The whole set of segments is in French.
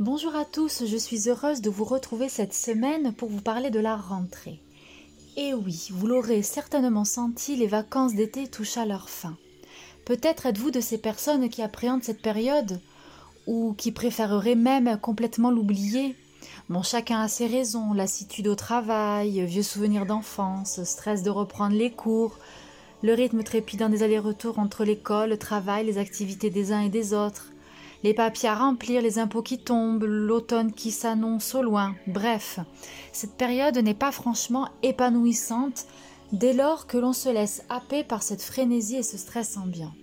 Bonjour à tous, je suis heureuse de vous retrouver cette semaine pour vous parler de la rentrée. Et oui, vous l'aurez certainement senti, les vacances d'été touchent à leur fin. Peut-être êtes-vous de ces personnes qui appréhendent cette période ou qui préféreraient même complètement l'oublier. Bon, chacun a ses raisons, lassitude au travail, vieux souvenirs d'enfance, stress de reprendre les cours, le rythme trépidant des allers-retours entre l'école, le travail, les activités des uns et des autres, les papiers à remplir, les impôts qui tombent, l'automne qui s'annonce au loin. Bref, cette période n'est pas franchement épanouissante dès lors que l'on se laisse happer par cette frénésie et ce stress ambiant.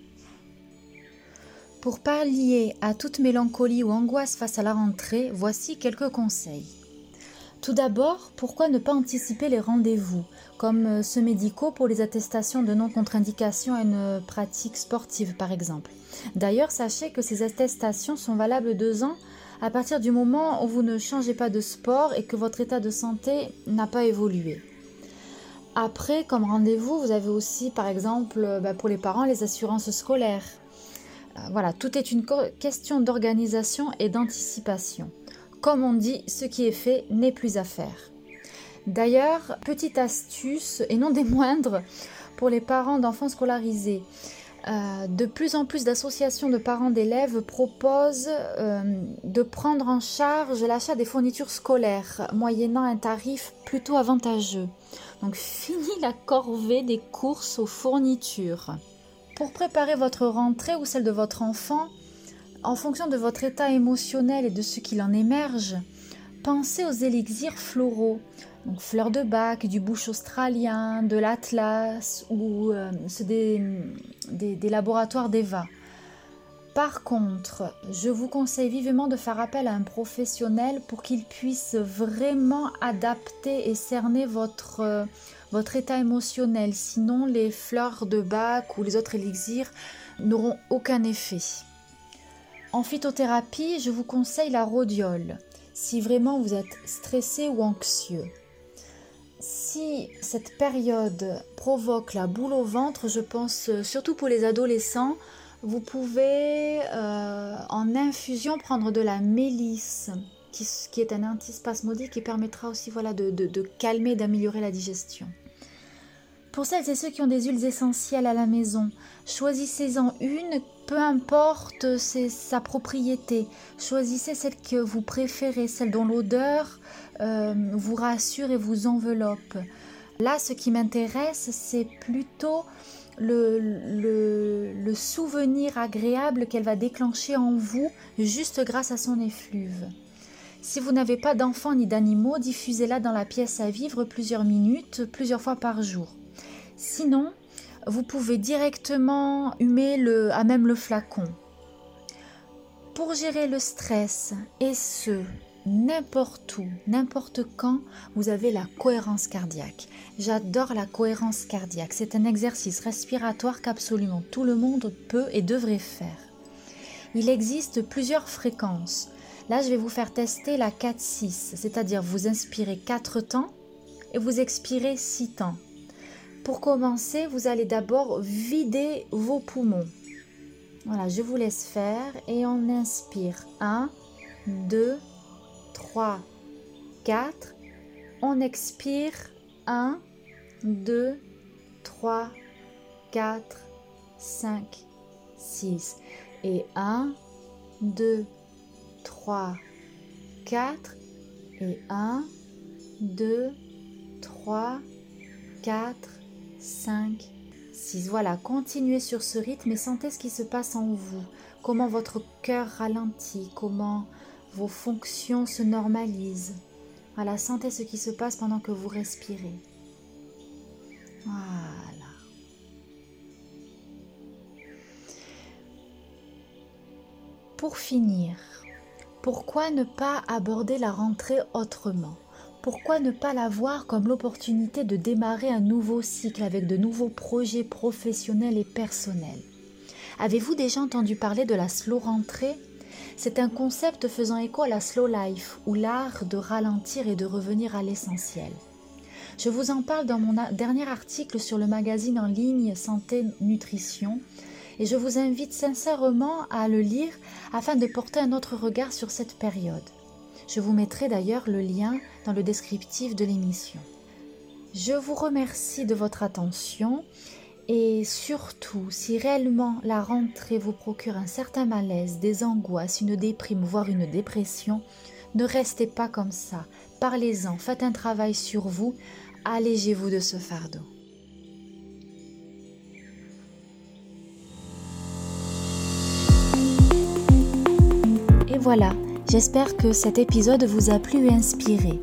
Pour pallier à toute mélancolie ou angoisse face à la rentrée, voici quelques conseils. Tout d'abord, pourquoi ne pas anticiper les rendez-vous, comme ceux médicaux pour les attestations de non-contre-indication à une pratique sportive par exemple D'ailleurs, sachez que ces attestations sont valables deux ans à partir du moment où vous ne changez pas de sport et que votre état de santé n'a pas évolué. Après, comme rendez-vous, vous avez aussi, par exemple, bah, pour les parents, les assurances scolaires. Euh, voilà, tout est une question d'organisation et d'anticipation. Comme on dit, ce qui est fait n'est plus à faire. D'ailleurs, petite astuce, et non des moindres, pour les parents d'enfants scolarisés. Euh, de plus en plus d'associations de parents d'élèves proposent euh, de prendre en charge l'achat des fournitures scolaires, moyennant un tarif plutôt avantageux. Donc fini la corvée des courses aux fournitures. Pour préparer votre rentrée ou celle de votre enfant, en fonction de votre état émotionnel et de ce qu'il en émerge, pensez aux élixirs floraux donc fleurs de bac, du bouche australien, de l'atlas ou euh, des, laboratoires d'EVA. Par contre, je vous conseille vivement de faire appel à un professionnel pour qu'il puisse vraiment adapter et cerner votre, euh, votre état émotionnel. Sinon, les fleurs de bac ou les autres élixirs n'auront aucun effet. En phytothérapie, je vous conseille la rhodiole si vraiment vous êtes stressé ou anxieux. Si cette période provoque la boule au ventre, je pense euh, surtout pour les adolescents, vous pouvez euh, en infusion prendre de la mélisse, qui, est un antispasmodique qui permettra aussi voilà, de, de calmer, d'améliorer la digestion. Pour celles et ceux qui ont des huiles essentielles à la maison, choisissez-en une, peu importe sa propriété. Choisissez celle que vous préférez, celle dont l'odeur euh, vous rassure et vous enveloppe. Là, ce qui m'intéresse, c'est plutôt le, souvenir agréable qu'elle va déclencher en vous juste grâce à son effluve. Si vous n'avez pas d'enfants ni d'animaux, diffusez-la dans la pièce à vivre plusieurs minutes, plusieurs fois par jour. Sinon, vous pouvez directement humer à même le flacon. Pour gérer le stress, et ce, n'importe où, n'importe quand, vous avez la cohérence cardiaque. J'adore la cohérence cardiaque. C'est un exercice respiratoire qu'absolument tout le monde peut et devrait faire. Il existe plusieurs fréquences. Là, je vais vous faire tester la 4-6, c'est-à-dire vous inspirez 4 temps et vous expirez 6 temps. Pour commencer, vous allez d'abord vider vos poumons. Voilà, je vous laisse faire et on inspire 1, 2, 3, 4. On expire 1, 2, 3, 4, 5, 6. Et 1, 2, 3, 4. Et 1, 2, 3, 4. 4, 5, 6. Voilà, continuez sur ce rythme et sentez ce qui se passe en vous. Comment votre cœur ralentit, comment vos fonctions se normalisent. Voilà, sentez ce qui se passe pendant que vous respirez. Voilà. Pour finir, pourquoi ne pas aborder la rentrée autrement? Pourquoi ne pas la voir comme l'opportunité de démarrer un nouveau cycle avec de nouveaux projets professionnels et personnels? Avez-vous déjà entendu parler de la slow rentrée? C'est un concept faisant écho à la slow life ou l'art de ralentir et de revenir à l'essentiel. Je vous en parle dans mon dernier article sur le magazine en ligne Santé Nutrition et je vous invite sincèrement à le lire afin de porter un autre regard sur cette période. Je vous mettrai d'ailleurs le lien dans le descriptif de l'émission. Je vous remercie de votre attention et surtout, si réellement la rentrée vous procure un certain malaise, des angoisses, une déprime, voire une dépression, ne restez pas comme ça. Parlez-en, faites un travail sur vous, allégez-vous de ce fardeau. Et voilà, j'espère que cet épisode vous a plu et inspiré.